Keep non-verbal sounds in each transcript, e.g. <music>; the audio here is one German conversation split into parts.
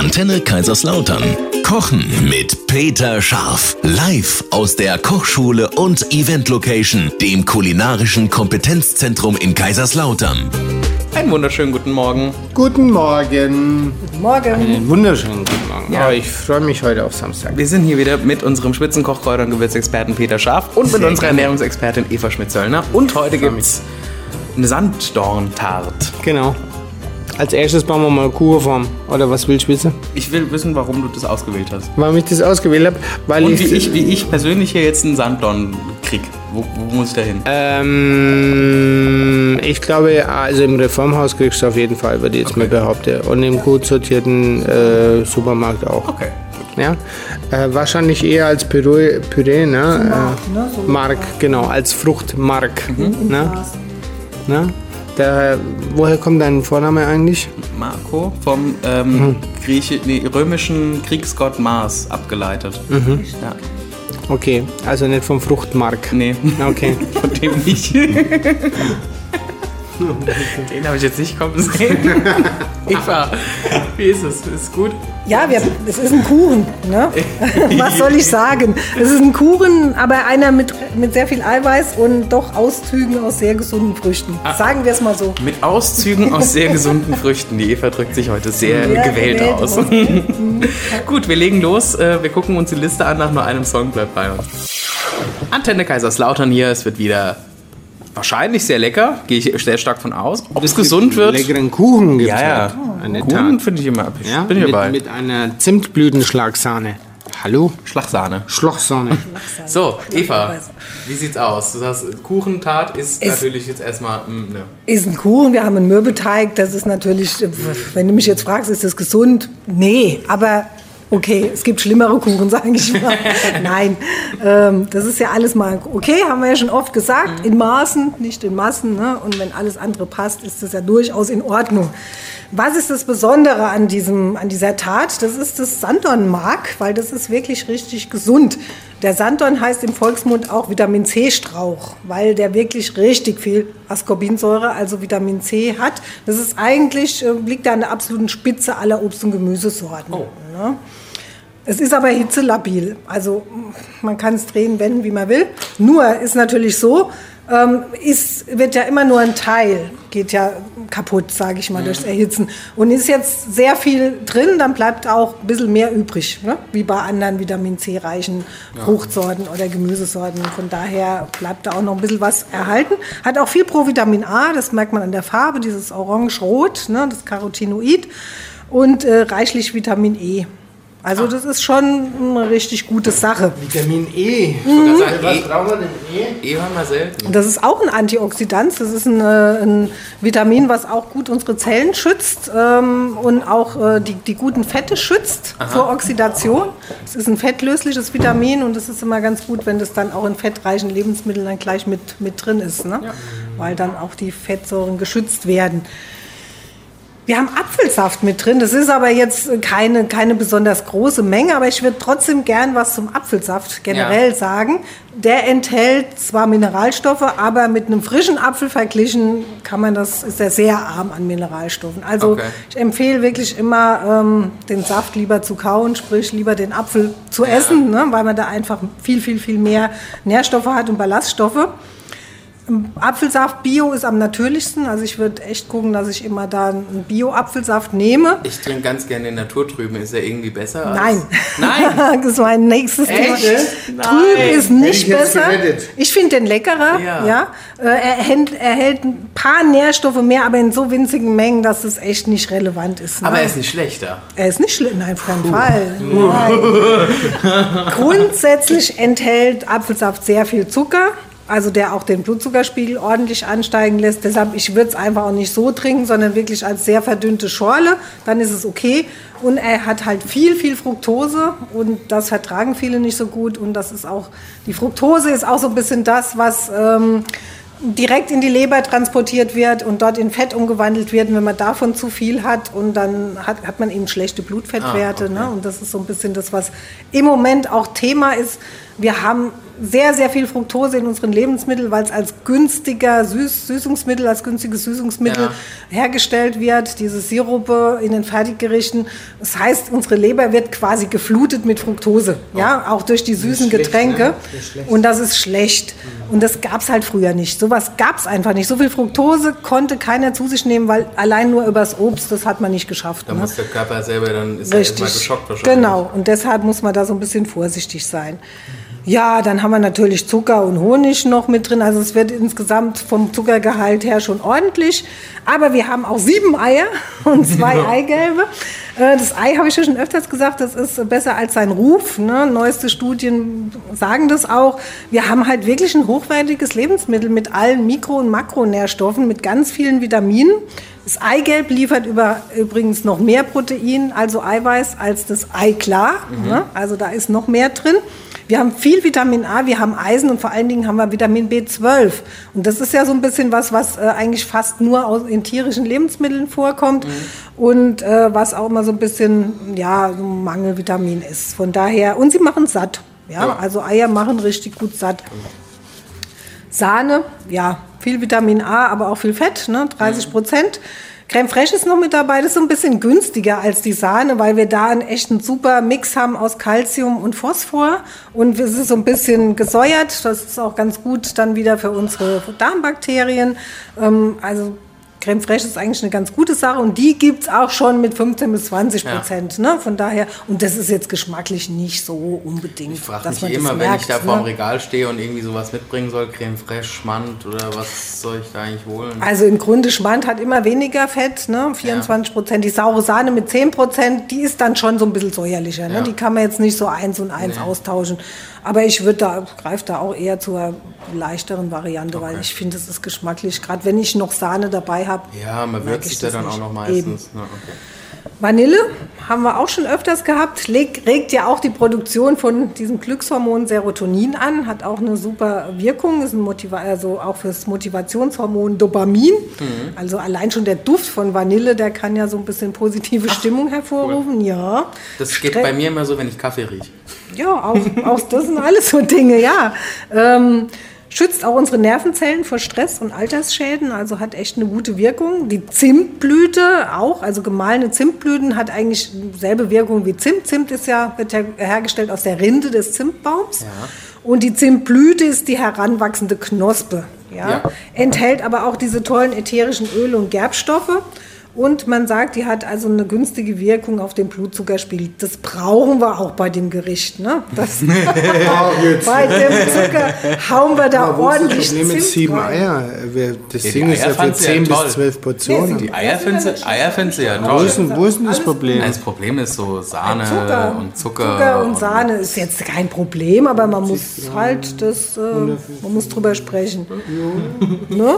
Antenne Kaiserslautern. Kochen mit Peter Scharf. Live aus der Kochschule und Event Location, dem kulinarischen Kompetenzzentrum in Kaiserslautern. Einen wunderschönen guten Morgen. Guten Morgen. Morgen. Einen wunderschönen guten Morgen. Ja. Oh, ich freue mich heute auf Samstag. Wir sind hier wieder mit unserem Spitzenkochkräuter- und Gewürzexperten Peter Scharf und mit Sehr unserer gerne. Ernährungsexpertin Eva Schmidt-Zöllner. Und heute gibt's eine Sanddorntart. Genau. Als erstes bauen wir mal Kuchenform. Oder was willst du wissen? Ich will wissen, warum du das ausgewählt hast. Warum ich das ausgewählt habe? Weil Und ich, wie ich, wie ich persönlich hier jetzt einen Sanddorn krieg. Wo, wo muss ich da hin? Ähm, ich glaube, also im Reformhaus kriegst du auf jeden Fall, würde ich jetzt mal behaupten. Und im gut sortierten äh, Supermarkt auch. Okay. Ja? Äh, wahrscheinlich eher als Püree, Püree ne? Mark, äh, ne? So Mark, genau, als Fruchtmark. im Ne? Ne? Der, woher kommt dein Vorname eigentlich? Marco vom ähm, Mhm. Grieche, nee, römischen Kriegsgott Mars abgeleitet. Mhm. Ja. Okay, also nicht vom Fruchtmark. Nee, Okay. <laughs> von dem nicht. <laughs> <laughs> Den habe ich jetzt nicht kommen sehen. <laughs> Eva, wie ist es? Ist gut? Ja, wir, es ist ein Kuchen. Ne? <laughs> Was soll ich sagen? Es ist ein Kuchen, aber einer mit, mit sehr viel Eiweiß und doch Auszügen aus sehr gesunden Früchten. Ah. Sagen wir es mal so. Mit Auszügen aus sehr gesunden Früchten. Die Eva drückt sich heute sehr Ja, gewählt, gewählt aus. aus. Gut, wir legen los. Äh, Wir gucken uns die Liste an. Nach nur einem Song bleibt bei uns. Antenne Kaiserslautern hier. Es wird wieder wahrscheinlich sehr lecker. Gehe ich sehr stark von aus. Ob es gesund wird? Leckeren Kuchen gibt Ja, ja. Eine Kuchen finde ich immer. Ich Ja, bin hier mit, dabei. mit einer Zimtblütenschlagsahne. Hallo? Schlagsahne. Schlochsahne. So, Eva, wie sieht's aus? Du sagst, Kuchentat ist Es- natürlich jetzt erstmal. mm, ne. Ist ein Kuchen, wir haben einen Mürbeteig. Das ist natürlich, wenn du mich jetzt fragst, ist das gesund? Nee, aber okay, es gibt schlimmere Kuchen, sage ich mal. <laughs> Nein, ähm, das ist ja alles mal okay, haben wir ja schon oft gesagt. In Maßen, nicht in Massen. Ne? Und wenn alles andere passt, ist das ja durchaus in Ordnung. Was ist das Besondere an, diesem, an dieser Tat? Das ist das Sanddornmark, weil das ist wirklich richtig gesund. Der Sanddorn heißt im Volksmund auch Vitamin C-Strauch, weil der wirklich richtig viel Ascorbinsäure, also Vitamin C hat. Das ist eigentlich, äh, liegt da an der absoluten Spitze aller Obst- und Gemüsesorten. Ne? Es ist aber hitzelabil. Also man kann es drehen, wenden, wie man will. Nur ist natürlich so, ähm, ist, wird ja immer nur ein Teil, geht ja kaputt, sage ich mal, durchs Erhitzen. Und ist jetzt sehr viel drin, dann bleibt auch ein bisschen mehr übrig, ne? wie bei anderen Vitamin C-reichen Fruchtsorten oder Gemüsesorten. Von daher bleibt da auch noch ein bisschen was erhalten. Hat auch viel Provitamin A, das merkt man an der Farbe, dieses orange-rot, ne? das Carotinoid. Und äh, reichlich Vitamin E. Also das ist schon eine richtig gute Sache. Vitamin E. Wollte gerade Was sagen, brauchen wir denn E? eh hören wir selten. Das ist auch ein Antioxidant. Das ist ein, äh, ein Vitamin, was auch gut unsere Zellen schützt ähm, und auch äh, die, die guten Fette schützt vor Oxidation. Es ist ein fettlösliches Vitamin und es ist immer ganz gut, wenn das dann auch in fettreichen Lebensmitteln dann gleich mit, mit drin ist, ne? weil dann auch die Fettsäuren geschützt werden. Wir haben Apfelsaft mit drin. Das ist aber jetzt keine, keine besonders große Menge, aber ich würde trotzdem gern was zum Apfelsaft generell Ja. sagen. Der enthält zwar Mineralstoffe, aber mit einem frischen Apfel verglichen kann man das, ist er sehr arm an Mineralstoffen. Also Okay. ich empfehle wirklich immer, ähm, den Saft lieber zu kauen, sprich lieber den Apfel zu essen, ne, weil man da einfach viel, viel, viel mehr Nährstoffe hat und Ballaststoffe. Apfelsaft Bio ist am natürlichsten. Also ich würde echt gucken, dass ich immer da einen Bio-Apfelsaft nehme. Ich trinke ganz gerne den Naturtrüben. Ist er irgendwie besser? Als Nein. Nein? <laughs> das ist mein nächstes Thema. Echt? Trüb Nein. ist nicht ich besser. gerettet. Ich finde den leckerer. Ja. Ja. Äh, Er, hält, er hält ein paar Nährstoffe mehr, aber in so winzigen Mengen, dass es echt nicht relevant ist. ne? Aber er ist nicht schlechter. Er ist nicht schlimm, nein, auf keinen Fall. Nein. Grundsätzlich enthält Apfelsaft sehr viel Zucker, also der auch den Blutzuckerspiegel ordentlich ansteigen lässt. Deshalb, ich würde es einfach auch nicht so trinken, sondern wirklich als sehr verdünnte Schorle. Dann ist es okay. Und er hat halt viel, viel Fructose und das vertragen viele nicht so gut. Und das ist auch, die Fructose ist auch so ein bisschen das, was ähm, direkt in die Leber transportiert wird und dort in Fett umgewandelt wird. Und wenn man davon zu viel hat und dann hat, hat man eben schlechte Blutfettwerte. Ah, okay. ne? Und das ist so ein bisschen das, was im Moment auch Thema ist. Wir haben sehr, sehr viel Fructose in unseren Lebensmitteln, weil es als günstiger Süß Süßungsmittel, als günstiges Süßungsmittel Ja. hergestellt wird, diese Sirupe in den Fertiggerichten. Das heißt, unsere Leber wird quasi geflutet mit Fructose, ja, auch durch die süßen schlecht, Getränke. ne? Ist schlecht. Und das ist schlecht. Und das gab es halt früher nicht. Sowas gab es einfach nicht. So viel Fructose konnte keiner zu sich nehmen, weil allein nur übers Obst, das hat man nicht geschafft. Da ne? muss der Körper selber dann ist er erstmal Richtig. geschockt wahrscheinlich. Genau. Und deshalb muss man da so ein bisschen vorsichtig sein. Ja, dann haben wir natürlich Zucker und Honig noch mit drin. Also es wird insgesamt vom Zuckergehalt her schon ordentlich. Aber wir haben auch sieben Eier <laughs> und zwei Eigelbe. Äh, Das Ei habe ich ja schon öfters gesagt, das ist besser als sein Ruf. Ne? Neueste Studien sagen das auch. Wir haben halt wirklich ein hochwertiges Lebensmittel mit allen Mikro- und Makronährstoffen, mit ganz vielen Vitaminen. Das Eigelb liefert über, übrigens noch mehr Protein, also Eiweiß, als das Eiklar. Ne? Also da ist noch mehr drin. Wir haben viel Vitamin A, wir haben Eisen und vor allen Dingen haben wir Vitamin B12. Und das ist ja so ein bisschen was, was äh, eigentlich fast nur aus, in tierischen Lebensmitteln vorkommt und äh, was auch immer so ein bisschen, ja, so ein Mangelvitamin ist. Von daher, und sie machen satt. Ja, Ja. also Eier machen richtig gut satt. Sahne, ja, viel Vitamin A, aber auch viel Fett, ne, 30 Prozent. Creme Fraiche ist noch mit dabei, das ist so ein bisschen günstiger als die Sahne, weil wir da einen echten super Mix haben aus Calcium und Phosphor. Und es ist so ein bisschen gesäuert, das ist auch ganz gut dann wieder für unsere Darmbakterien. Ähm, also Creme Fraiche ist eigentlich eine ganz gute Sache und die gibt's auch schon mit 15 bis 20 Prozent. Ne? Von daher, und das ist jetzt geschmacklich nicht so unbedingt. Ich frage mich immer, wenn merkt, ich da vorm ne? Regal stehe und irgendwie sowas mitbringen soll, Creme Fraiche, Schmand oder was soll ich da eigentlich holen? Also im Grunde Schmand hat immer weniger Fett, ne? 24 Prozent. Die saure Sahne mit 10 Prozent, die ist dann schon so ein bisschen säuerlicher. Ne? Ja. Die kann man jetzt nicht so eins und eins Nee. austauschen. Aber ich würde da, greife da auch eher zur leichteren Variante, weil Okay. ich finde, es ist geschmacklich. Gerade wenn ich noch Sahne dabei habe. Ja, man würzt ich sich da das dann auch nicht. noch Eben. meistens. Ne, okay. Vanille haben wir auch schon öfters gehabt, leg, regt ja auch die Produktion von diesem Glückshormon Serotonin an, hat auch eine super Wirkung, ist ein Motiva also auch fürs Motivationshormon Dopamin. Also allein schon der Duft von Vanille, der kann ja so ein bisschen positive Stimmung hervorrufen. Ja. Das geht Stre- bei mir immer so, wenn ich Kaffee rieche. ja, auch, auch das sind alles so Dinge, ja. Ähm, schützt auch unsere Nervenzellen vor Stress und Altersschäden, also hat echt eine gute Wirkung. Die Zimtblüte auch, also gemahlene Zimtblüten hat eigentlich dieselbe Wirkung wie Zimt. Zimt ist ja, wird ja hergestellt aus der Rinde des Zimtbaums. Und die Zimtblüte ist die heranwachsende Knospe. Ja? Ja. Enthält aber auch diese tollen ätherischen Öle und Gerbstoffe. Und man sagt, die hat also eine günstige Wirkung auf den Blutzuckerspiegel. Das brauchen wir auch bei dem Gericht. Ne? Das, <laughs> bei dem Zucker hauen wir da Aber wo ordentlich Problem mit Zimt sieben. Eier? Das Ja, Ding ist ja für fandst du ja 10 toll. bis 12 Portionen. Die Eier findest du, ja Wo toll. ist denn, wo ist denn das Problem? Nein, das Problem ist so Sahne Zucker. und Zucker. Zucker und Sahne ist jetzt kein Problem, aber man muss halt das, äh, man muss drüber sprechen. Ne?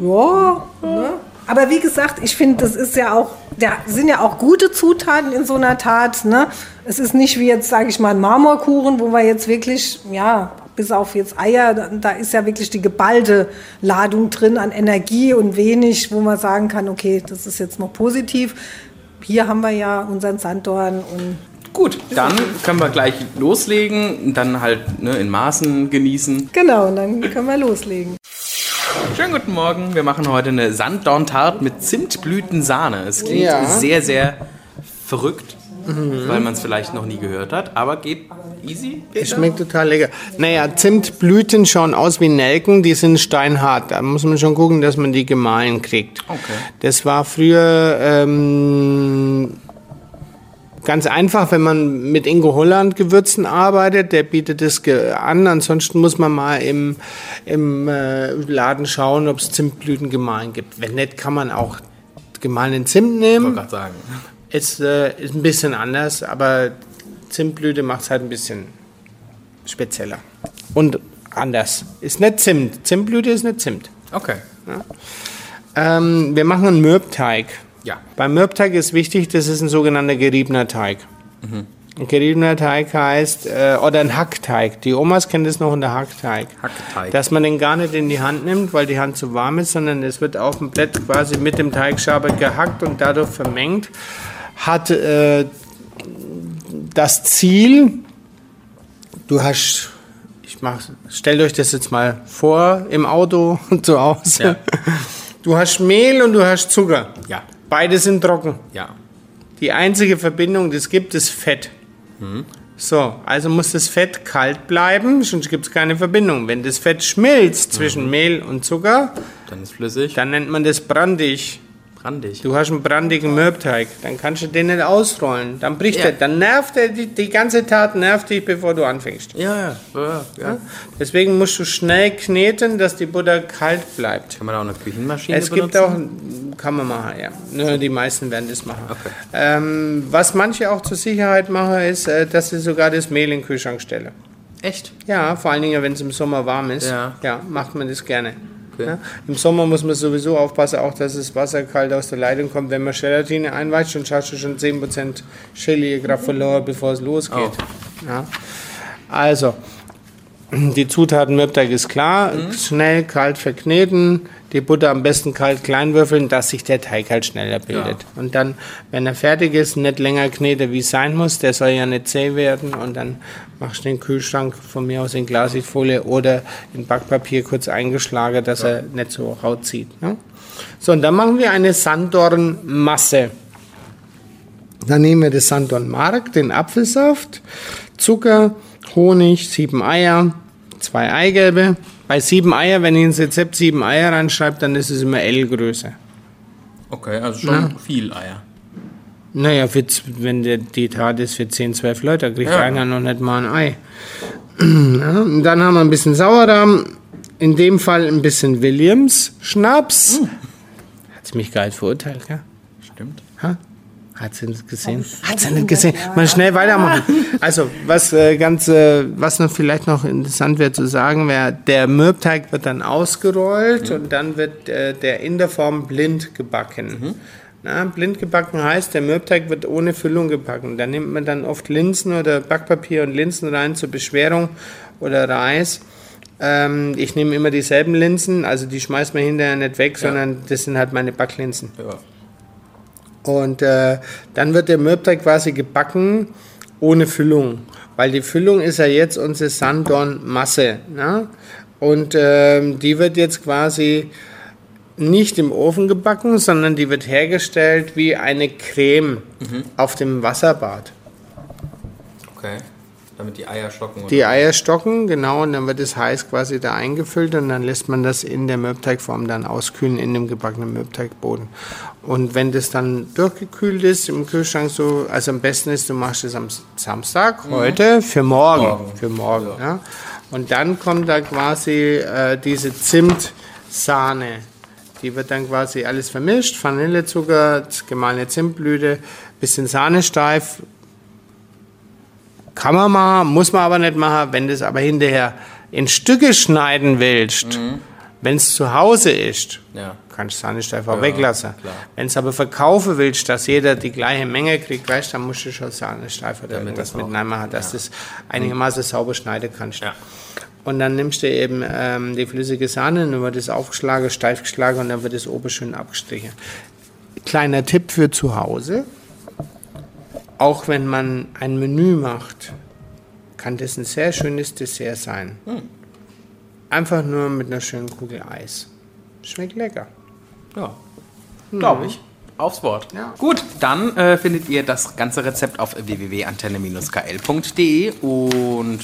Ja, ne? Aber wie gesagt, ich finde, das ist ja auch, da sind ja auch gute Zutaten in so einer Tat. Ne? Es ist nicht wie jetzt, sage ich mal, ein Marmorkuchen, wo wir jetzt wirklich, ja, bis auf jetzt Eier, da, da ist ja wirklich die geballte Ladung drin an Energie und wenig, wo man sagen kann, okay, das ist jetzt noch positiv. Hier haben wir ja unseren Sanddorn und Gut, dann können wir gleich loslegen. Dann halt ne, in Maßen genießen. Genau, und dann können wir loslegen. Schönen guten Morgen. Wir machen heute eine Sanddorntart mit Zimtblütensahne. Es klingt Ja. sehr, sehr verrückt, weil man es vielleicht noch nie gehört hat. Aber geht easy. Peter? Schmeckt total lecker. Naja, Zimtblüten schauen aus wie Nelken, die sind steinhart. Da muss man schon gucken, dass man die gemahlen kriegt. Okay. Das war früher ähm, ganz einfach, wenn man mit Ingo Holland Gewürzen arbeitet. Der bietet ge- an. Ansonsten muss man mal im, im äh, Laden schauen, ob es Zimtblüten gemahlen gibt. Wenn nicht, kann man auch gemahlenen Zimt Ich nehmen. wollte gerade sagen. Ist, äh, ist ein bisschen anders, aber Zimtblüte macht es halt ein bisschen spezieller. Und anders. Ist nicht Zimt. Zimtblüte ist nicht Zimt. Okay. Ähm, wir machen einen Mürbteig. Ja. Beim Mürbteig ist wichtig, das ist ein sogenannter geriebener Teig. Ein geriebener Teig heißt, äh, oder ein Hackteig. Die Omas kennen das noch unter Hackteig. Hackteig. Dass man den gar nicht in die Hand nimmt, weil die Hand zu warm ist, sondern es wird auf dem Blatt quasi mit dem Teigschaber gehackt und dadurch vermengt. Hat äh, das Ziel, du hast, ich mach, stellt euch das jetzt mal vor im Auto <laughs> zu Hause. Ja. Du hast Mehl und du hast Zucker. Ja. Beide sind trocken. Ja. Die einzige Verbindung, die es gibt, ist Fett. So, also muss das Fett kalt bleiben, sonst gibt es keine Verbindung. Wenn das Fett schmilzt zwischen Mehl und Zucker, Dann ist flüssig. dann nennt man das brandig. Brandig. Du hast einen brandigen Mürbteig, dann kannst du den nicht ausrollen. Dann bricht Ja. er, dann nervt er, die, die ganze Tat nervt dich, bevor du anfängst. Ja, ja, ja, ja. Deswegen musst du schnell kneten, dass die Butter kalt bleibt. Kann man auch eine Küchenmaschine Es gibt benutzen? auch, kann man machen, ja. Nur die meisten werden das machen. Ähm, was manche auch zur Sicherheit machen, ist, äh, dass sie sogar das Mehl in den Kühlschrank stellen. Echt? Ja, vor allen Dingen, wenn es im Sommer warm ist. Ja. macht man das gerne. Okay. Ja, Im Sommer muss man sowieso aufpassen, auch dass das Wasser kalt aus der Leitung kommt. Wenn man Gelatine einweicht, dann hast du schon 10% Chili gerade verloren, bevor es losgeht. Oh. Ja. Also, die Zutaten Mürbteig ist klar. Mhm. Schnell kalt verkneten. Die Butter am besten kalt klein würfeln, dass sich der Teig halt schneller bildet. Und dann, wenn er fertig ist, nicht länger kneten, wie es sein muss. Der soll ja nicht zäh werden. Und dann machst du den Kühlschrank von mir aus in Glasigfolie oder in Backpapier kurz eingeschlagen, dass er nicht so rau zieht. Ne? So, und dann machen wir eine Sanddornmasse. Dann nehmen wir das Sanddornmark, den Apfelsaft, Zucker, Honig, sieben Eier, zwei Eigelbe. Bei sieben Eier, wenn ich ins Rezept sieben Eier reinschreibe, dann ist es immer L-Größe. Okay, also schon viel Eier. Naja, für, wenn der, die Tat ist für 10, 12 Leute, da kriegt Ja. einer noch nicht mal ein Ei. <clears throat> Ja, und dann haben wir ein bisschen Sauerrahm, in dem Fall ein bisschen Williams Schnaps. Hat's mich geil verurteilt, gell? Stimmt. Ha? Hat sie nicht gesehen? Hat sie nicht gesehen? Mal schnell weitermachen. Also, was äh, ganz, äh, was noch vielleicht noch interessant wäre zu sagen, wäre, der Mürbteig wird dann ausgerollt und dann wird äh, der in der Form blind gebacken. Na, blind gebacken heißt, der Mürbteig wird ohne Füllung gebacken. Da nimmt man dann oft Linsen oder Backpapier und Linsen rein zur Beschwerung oder Reis. Ähm, ich nehme immer dieselben Linsen, also die schmeißt man hinterher nicht weg, sondern das sind halt meine Backlinsen. Ja. Und äh, dann wird der Mürbteig quasi gebacken ohne Füllung. Weil die Füllung ist ja jetzt unsere Sanddornmasse. Ne? Und ähm, die wird jetzt quasi nicht im Ofen gebacken, sondern die wird hergestellt wie eine Creme auf dem Wasserbad. Okay. Damit die Eier stocken. Die Eier stocken, genau, und dann wird es heiß quasi da eingefüllt und dann lässt man das in der Mürbteigform dann auskühlen in dem gebackenen Mürbteigboden. Und wenn das dann durchgekühlt ist im Kühlschrank so, also am besten ist, du machst es am Samstag, heute, für morgen. Morgen. Für morgen, ja. Und dann kommt da quasi äh, diese Zimtsahne. Die wird dann quasi alles vermischt, Vanillezucker, gemahlene Zimtblüte, bisschen Sahne steif, kann man machen, muss man aber nicht machen. Wenn du es aber hinterher in Stücke schneiden willst, wenn es zu Hause ist, Ja. kannst du es nicht einfach weglassen. klar. Wenn es aber verkaufen willst, dass jeder die gleiche Menge kriegt, weißt, dann musst du schon Sahnestreifen oder Damit das miteinander dass du es einigermaßen sauber schneiden kannst. Ja. Und dann nimmst du eben ähm, die flüssige Sahne, dann wird es aufgeschlagen, steif geschlagen und dann wird es oben schön abgestrichen. Kleiner Tipp für zu Hause. Auch wenn man ein Menü macht, kann das ein sehr schönes Dessert sein. Einfach nur mit einer schönen Kugel Eis. Schmeckt lecker. Ja, glaube ich. Aufs Wort. Ja. Gut, dann äh, findet ihr das ganze Rezept auf www.antenne-kl.de und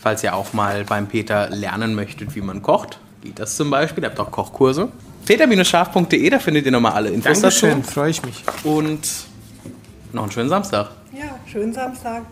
falls ihr auch mal beim Peter lernen möchtet, wie man kocht, geht das zum Beispiel. Ihr habt auch Kochkurse. peter-scharf.de, da findet ihr nochmal alle Infos Dankeschön, dazu. freue ich mich. Und noch einen schönen Samstag. Ja, schönen Samstag.